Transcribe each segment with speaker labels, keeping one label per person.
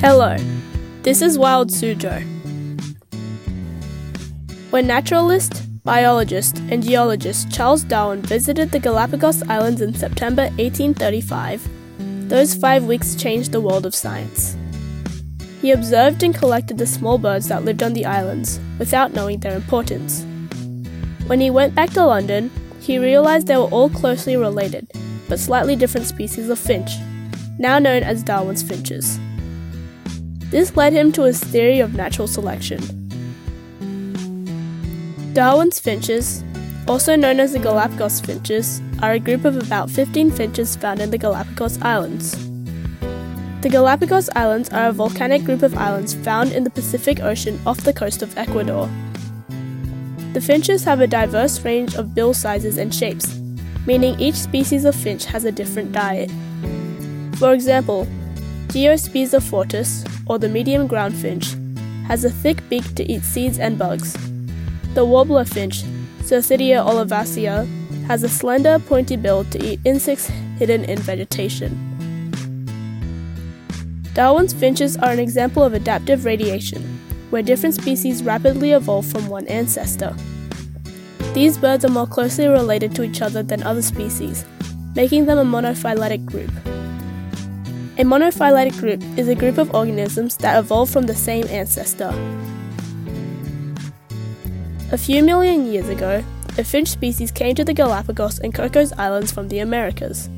Speaker 1: Hello, this is Wild Suzhou. When naturalist, biologist, and geologist Charles Darwin visited the Galapagos Islands in September 1835, those five weeks changed the world of science. He observed and collected the small birds that lived on the islands without knowing their importance. When he went back to London, he realized they were all closely related, but slightly different species of finch, now known as Darwin's finches. This led him to his theory of natural selection. Darwin's finches, also known as the Galapagos finches, are a group of about 15 finches found in the Galapagos Islands. The Galapagos Islands are a volcanic group of islands found in the Pacific Ocean off the coast of Ecuador. The finches have a diverse range of bill sizes and shapes, meaning each species of finch has a different diet. For example, Geospiza fortis, or the medium ground finch, has a thick beak to eat seeds and bugs. The warbler finch, Certhidea olivacea, has a slender, pointy bill to eat insects hidden in vegetation. Darwin's finches are an example of adaptive radiation, where different species rapidly evolve from one ancestor. These birds are more closely related to each other than other species, making them a monophyletic group. A monophyletic group is a group of organisms that evolved from the same ancestor. A few million years ago, a finch species came to the Galapagos and Cocos Islands from the Americas.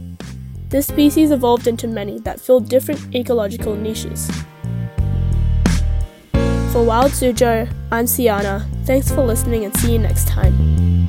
Speaker 1: This species evolved into many that filled different ecological niches. For Wild Suzhou, I'm Siana. Thanks for listening and see you next time.